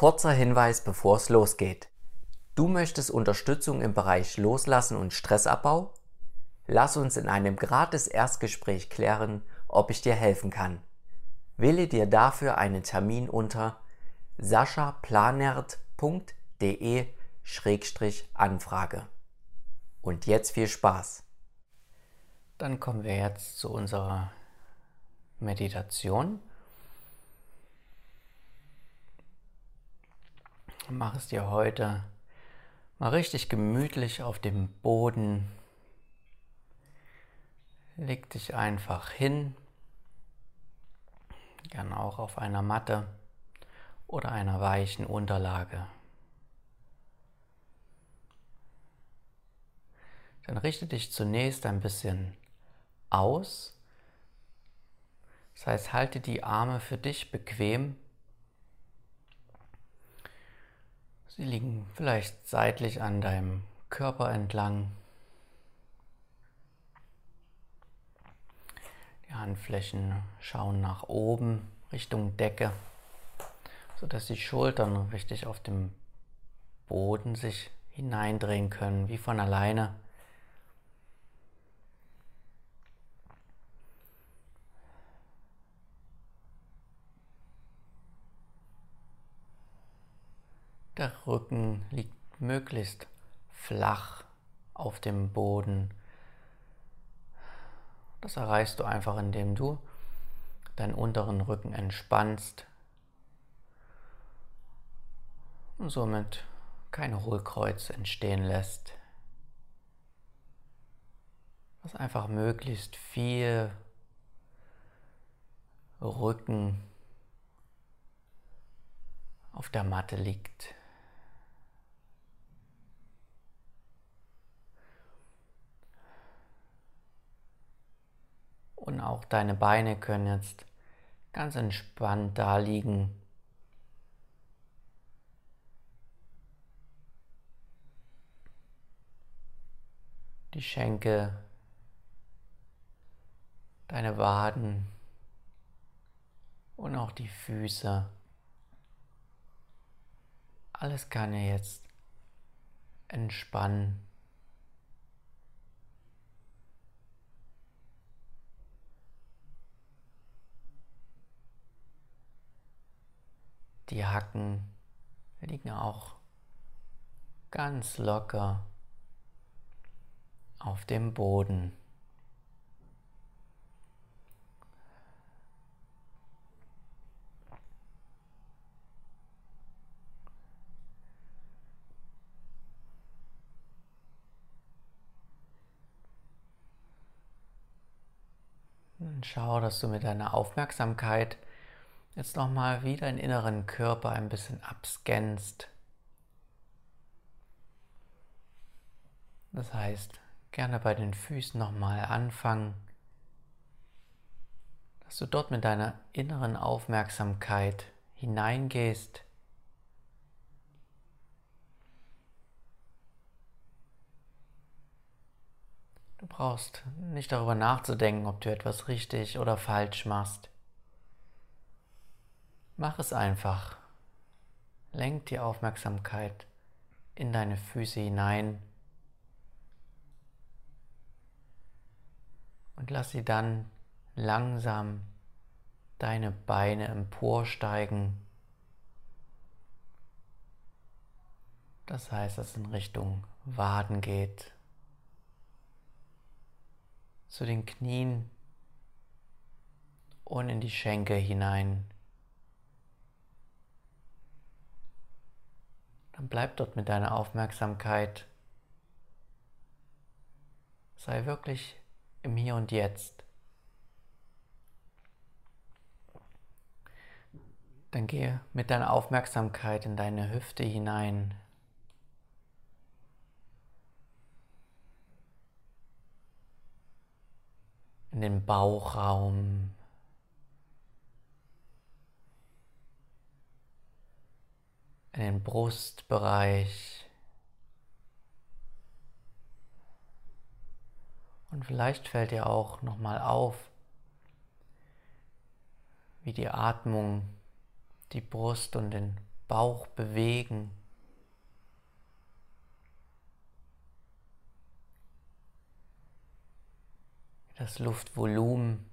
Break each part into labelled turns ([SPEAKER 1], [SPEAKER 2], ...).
[SPEAKER 1] Kurzer Hinweis, bevor es losgeht. Du möchtest Unterstützung im Bereich Loslassen und Stressabbau? Lass uns in einem gratis Erstgespräch klären, ob ich dir helfen kann. Wähle dir dafür einen Termin unter saschaplanert.de-anfrage. Und jetzt viel Spaß.
[SPEAKER 2] Dann kommen wir jetzt zu unserer Meditation. Mach es dir heute mal richtig gemütlich auf dem Boden. Leg dich einfach hin, gern auch auf einer Matte oder einer weichen Unterlage. Dann richte dich zunächst ein bisschen aus. Das heißt, halte die Arme für dich bequem Sie liegen vielleicht seitlich an deinem Körper entlang. Die Handflächen schauen nach oben Richtung Decke, sodass die Schultern richtig auf dem Boden sich hineindrehen können, wie von alleine. Der Rücken liegt möglichst flach auf dem Boden. Das erreichst du einfach, indem du deinen unteren Rücken entspannst und somit keine Hohlkreuze entstehen lässt. Dass einfach möglichst viel Rücken auf der Matte liegt. Auch deine Beine können jetzt ganz entspannt da liegen. Die Schenkel, deine Waden und auch die Füße. Alles kann ja jetzt entspannen. Die Hacken liegen auch ganz locker auf dem Boden. schau, dass du mit deiner Aufmerksamkeit jetzt nochmal wieder den inneren Körper ein bisschen abscannst. Das heißt, gerne bei den Füßen nochmal anfangen, dass du dort mit deiner inneren Aufmerksamkeit hineingehst. Du brauchst nicht darüber nachzudenken, ob du etwas richtig oder falsch machst. Mach es einfach. Lenk die Aufmerksamkeit in deine Füße hinein und lass sie dann langsam deine Beine emporsteigen. Das heißt, dass es in Richtung Waden geht, zu den Knien und in die Schenkel hinein. Dann bleib dort mit deiner Aufmerksamkeit. Sei wirklich im Hier und Jetzt. Dann gehe mit deiner Aufmerksamkeit in deine Hüfte hinein. In den Bauchraum. In den Brustbereich. Und vielleicht fällt dir auch nochmal auf, wie die Atmung die Brust und den Bauch bewegen. Das Luftvolumen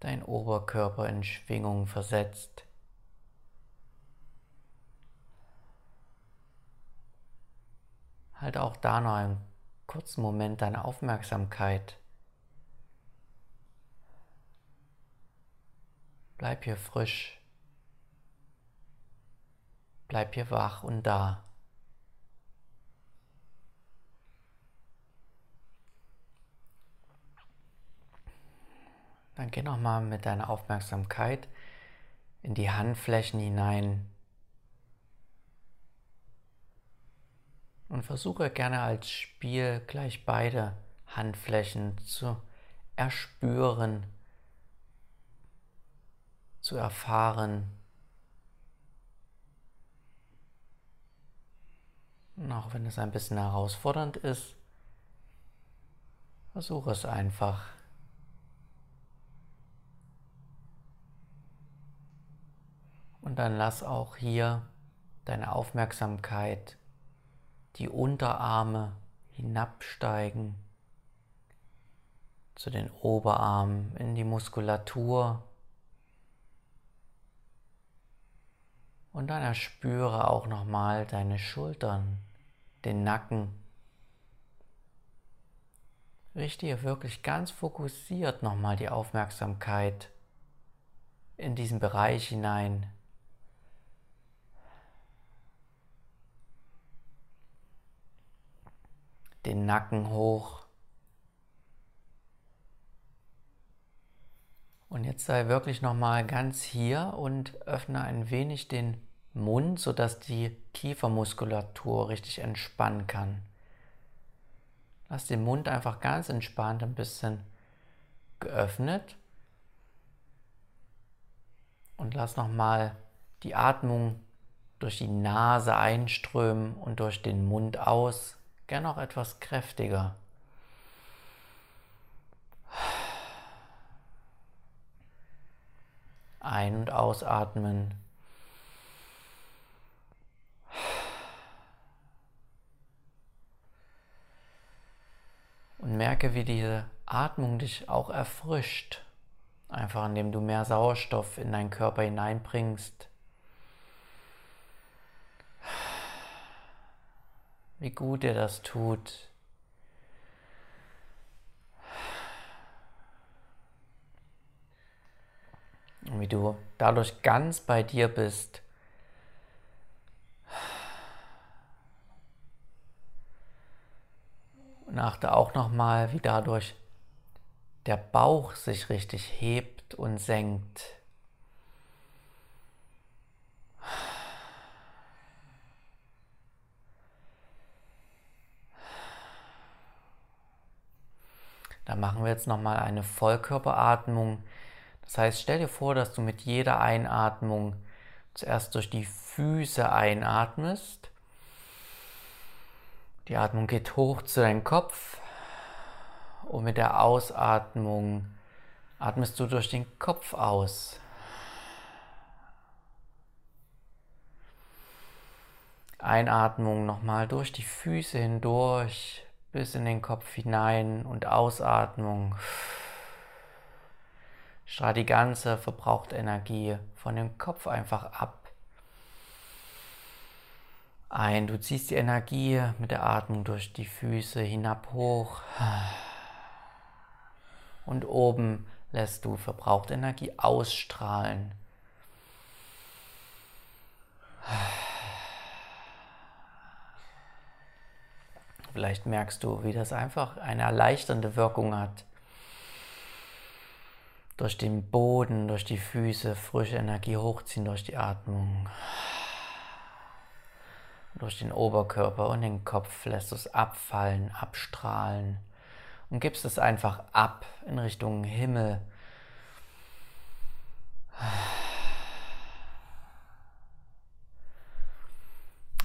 [SPEAKER 2] dein Oberkörper in Schwingung versetzt. Halt auch da noch einen kurzen Moment deine Aufmerksamkeit. Bleib hier frisch. Bleib hier wach und da. Dann geh nochmal mit deiner Aufmerksamkeit in die Handflächen hinein und versuche gerne als Spiel gleich beide Handflächen zu erspüren, zu erfahren. Und auch wenn es ein bisschen herausfordernd ist, versuche es einfach. Und dann lass auch hier deine Aufmerksamkeit die Unterarme hinabsteigen zu den Oberarmen in die Muskulatur. Und dann erspüre auch nochmal deine Schultern, den Nacken. Richte hier wirklich ganz fokussiert nochmal die Aufmerksamkeit in diesen Bereich hinein, den Nacken hoch. Und jetzt sei wirklich nochmal ganz hier und öffne ein wenig den Mund, sodass die Kiefermuskulatur richtig entspannen kann. Lass den Mund einfach ganz entspannt ein bisschen geöffnet und lass nochmal die Atmung durch die Nase einströmen und durch den Mund aus. Gern auch etwas kräftiger. Ein- und ausatmen. Und merke, wie diese Atmung dich auch erfrischt. Einfach indem du mehr Sauerstoff in deinen Körper hineinbringst. Wie gut dir das tut. Und wie du dadurch ganz bei dir bist. Und achte auch nochmal, wie dadurch der Bauch sich richtig hebt und senkt. Da machen wir jetzt nochmal eine Vollkörperatmung. Das heißt, stell dir vor, dass du mit jeder Einatmung zuerst durch die Füße einatmest. Die Atmung geht hoch zu deinem Kopf und mit der Ausatmung atmest du durch den Kopf aus. Einatmung nochmal durch die Füße hindurch bis in den Kopf hinein und Ausatmung. Strahl die ganze verbrauchte Energie von dem Kopf einfach ab. Ein, du ziehst die Energie mit der Atmung durch die Füße hinab hoch. Und oben lässt du verbrauchte Energie ausstrahlen. Vielleicht merkst du, wie das einfach eine erleichternde Wirkung hat. Durch den Boden, durch die Füße frische Energie hochziehen durch die Atmung. Durch den Oberkörper und den Kopf lässt du es abfallen, abstrahlen und gibst es einfach ab in Richtung Himmel.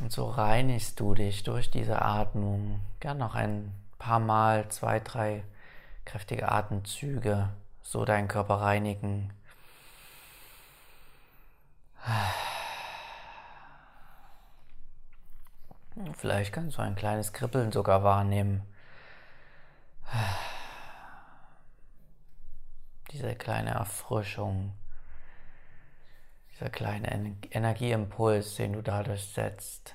[SPEAKER 2] Und so reinigst du dich durch diese Atmung. Gern noch ein paar Mal, zwei, drei kräftige Atemzüge, so deinen Körper reinigen. Vielleicht kannst du ein kleines Kribbeln sogar wahrnehmen. Diese kleine Erfrischung, dieser kleine Energieimpuls, den du dadurch setzt.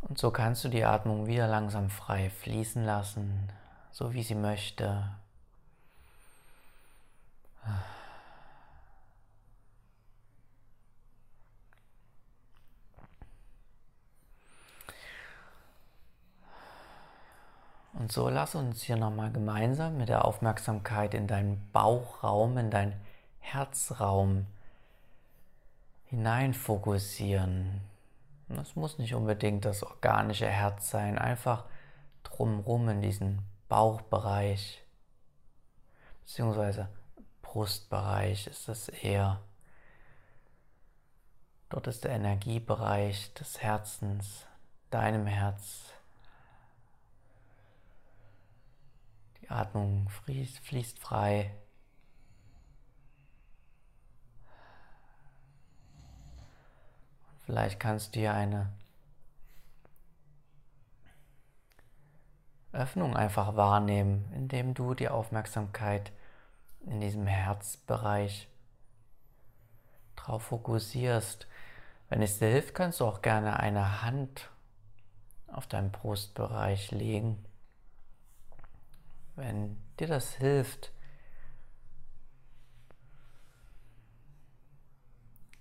[SPEAKER 2] Und so kannst du die Atmung wieder langsam frei fließen lassen, so wie sie möchte. Und so lass uns hier nochmal gemeinsam mit der Aufmerksamkeit in deinen Bauchraum, in deinen Herzraum hinein fokussieren. Das muss nicht unbedingt das organische Herz sein, einfach drumrum in diesen Bauchbereich, beziehungsweise Brustbereich ist es eher. Dort ist der Energiebereich des Herzens, deinem Herz. Atmung fließt, fließt frei. Vielleicht kannst du hier eine Öffnung einfach wahrnehmen, indem du die Aufmerksamkeit in diesem Herzbereich drauf fokussierst. Wenn es dir hilft, kannst du auch gerne eine Hand auf deinen Brustbereich legen. Wenn dir das hilft,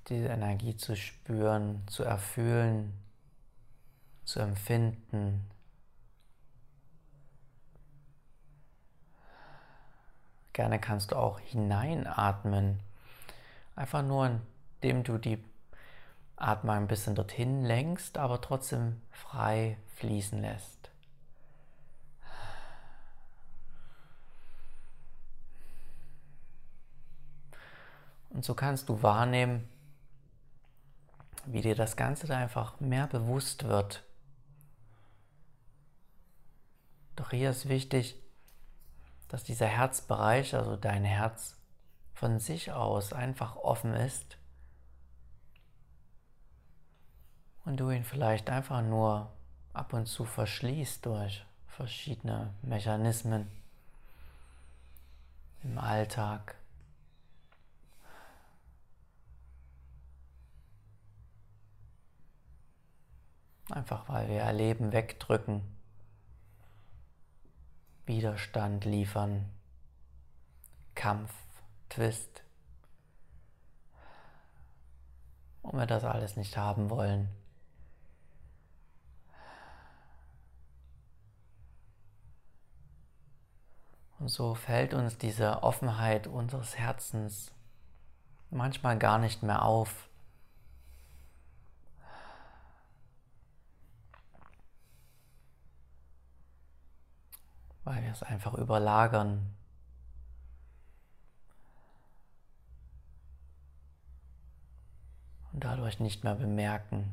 [SPEAKER 2] diese Energie zu spüren, zu erfühlen, zu empfinden. Gerne kannst du auch hineinatmen, einfach nur indem du die Atmung ein bisschen dorthin lenkst, aber trotzdem frei fließen lässt. Und so kannst du wahrnehmen, wie dir das Ganze da einfach mehr bewusst wird. Doch hier ist wichtig, dass dieser Herzbereich, also dein Herz, von sich aus einfach offen ist und du ihn vielleicht einfach nur ab und zu verschließt durch verschiedene Mechanismen im Alltag. Einfach weil wir Erleben wegdrücken, Widerstand liefern, Kampf, Twist. Und wir das alles nicht haben wollen. Und so fällt uns diese Offenheit unseres Herzens manchmal gar nicht mehr auf. Weil wir es einfach überlagern. Und dadurch nicht mehr bemerken.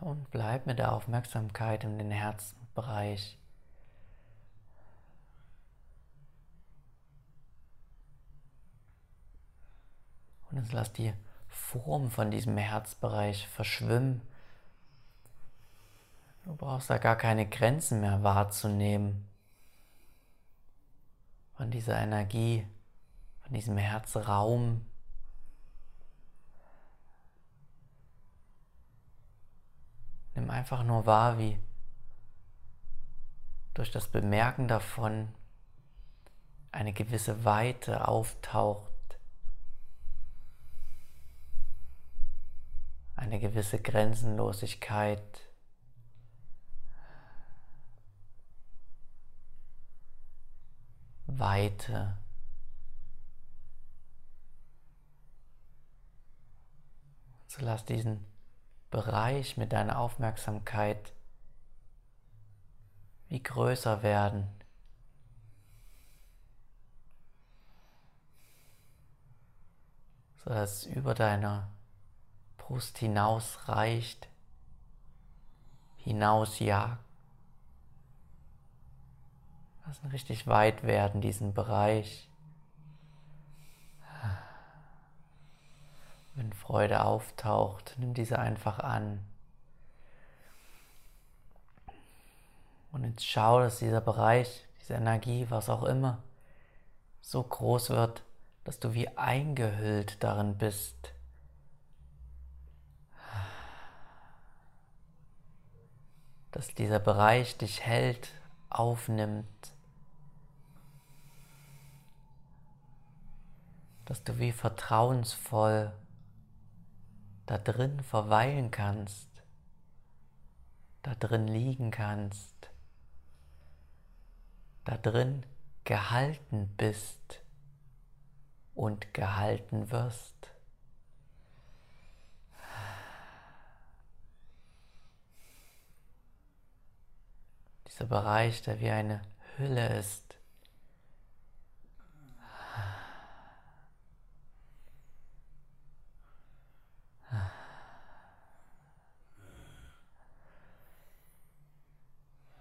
[SPEAKER 2] Und bleib mit der Aufmerksamkeit in den Herzbereich. Und jetzt lass die Form von diesem Herzbereich verschwimmen Du brauchst da gar keine Grenzen mehr wahrzunehmen von dieser Energie, von diesem Herzraum. Nimm einfach nur wahr, wie durch das Bemerken davon eine gewisse Weite auftaucht, eine gewisse Grenzenlosigkeit. Weite. So lass diesen Bereich mit deiner Aufmerksamkeit wie größer werden. So dass über deiner Brust hinaus reicht, hinausjagt. Ihn richtig weit werden, diesen Bereich. Wenn Freude auftaucht, nimm diese einfach an. Und jetzt schau, dass dieser Bereich, diese Energie, was auch immer, so groß wird, dass du wie eingehüllt darin bist. Dass dieser Bereich dich hält, aufnimmt. Dass du wie vertrauensvoll da drin verweilen kannst, da drin liegen kannst, da drin gehalten bist und gehalten wirst. Dieser Bereich, der wie eine Hülle ist.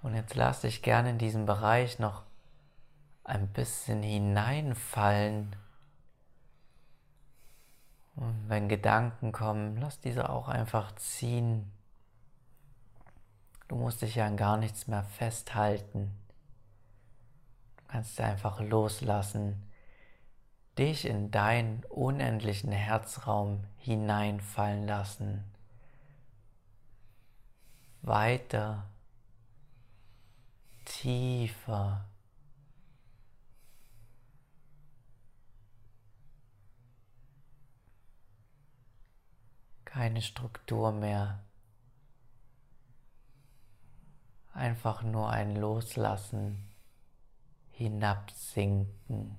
[SPEAKER 2] Und jetzt lass dich gerne in diesen Bereich noch ein bisschen hineinfallen. Und wenn Gedanken kommen, lass diese auch einfach ziehen. Du musst dich ja an gar nichts mehr festhalten. Du kannst einfach loslassen, dich in deinen unendlichen Herzraum hineinfallen lassen. Weiter, tiefer. keine Struktur mehr. Einfach nur ein Loslassen, hinabsinken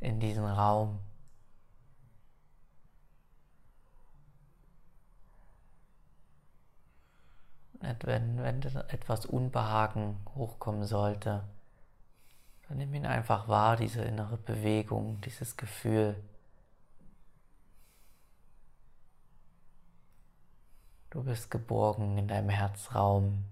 [SPEAKER 2] in diesen Raum. Wenn, wenn etwas Unbehagen hochkommen sollte, dann nimm ihn einfach wahr, diese innere Bewegung, dieses Gefühl. Du bist geborgen in deinem Herzraum.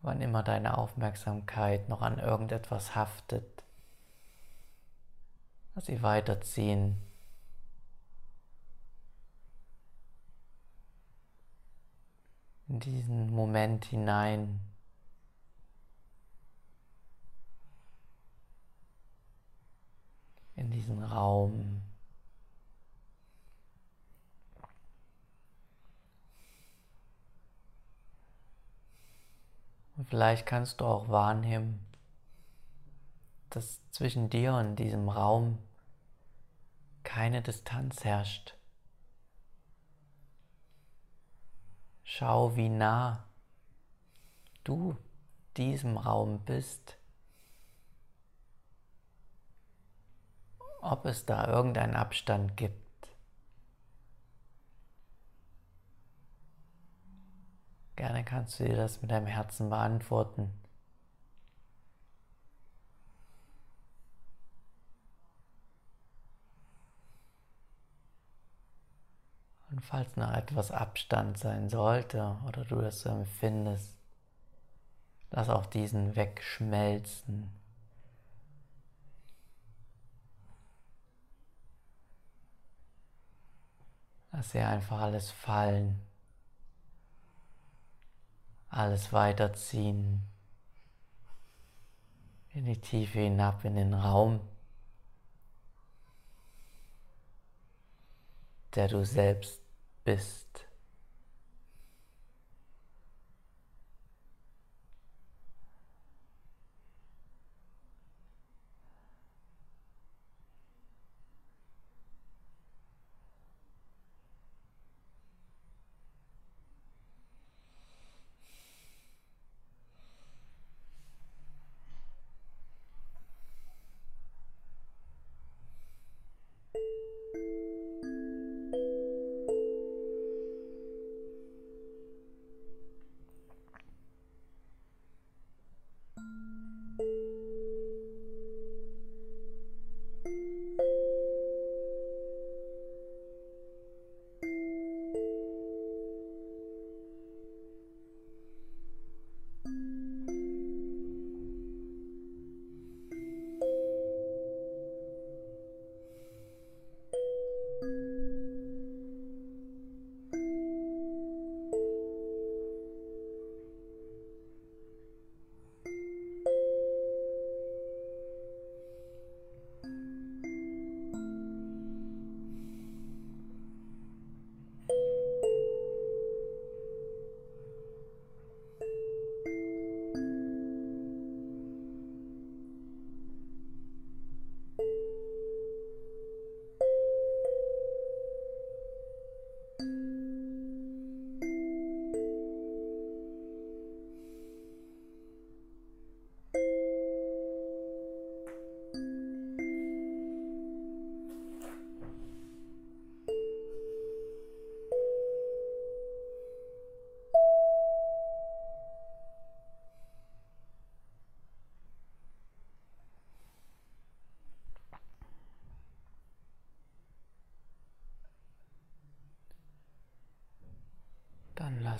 [SPEAKER 2] Wann immer deine Aufmerksamkeit noch an irgendetwas haftet, lass sie weiterziehen. in diesen Moment hinein. In diesen Raum. Und vielleicht kannst du auch wahrnehmen, dass zwischen dir und diesem Raum keine Distanz herrscht. Schau, wie nah du diesem Raum bist. Ob es da irgendeinen Abstand gibt. Gerne kannst du dir das mit deinem Herzen beantworten. Falls noch etwas Abstand sein sollte oder du das so empfindest, lass auch diesen wegschmelzen. Lass hier einfach alles fallen, alles weiterziehen, in die Tiefe hinab in den Raum. der du selbst bist.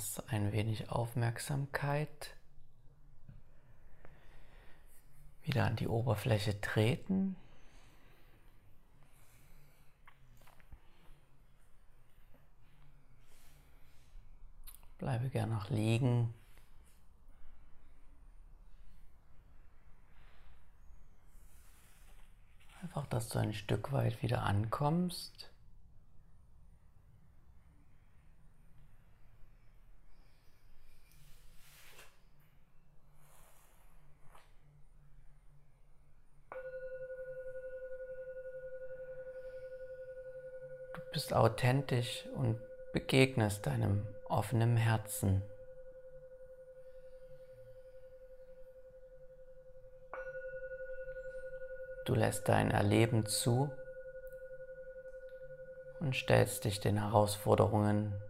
[SPEAKER 2] Lass ein wenig Aufmerksamkeit wieder an die Oberfläche treten. Bleibe gern noch liegen. Einfach, dass du ein Stück weit wieder ankommst. Du bist authentisch und begegnest deinem offenen Herzen. Du lässt dein Erleben zu und stellst dich den Herausforderungen.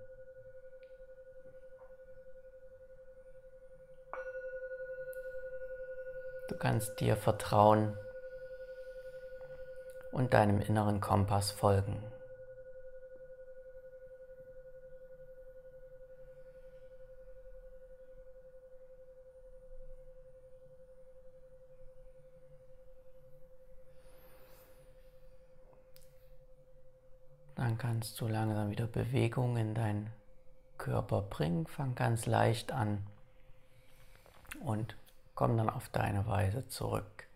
[SPEAKER 2] Du kannst dir vertrauen und deinem inneren Kompass folgen. Dann kannst du langsam wieder Bewegung in deinen Körper bringen. Fang ganz leicht an und komm dann auf deine Weise zurück.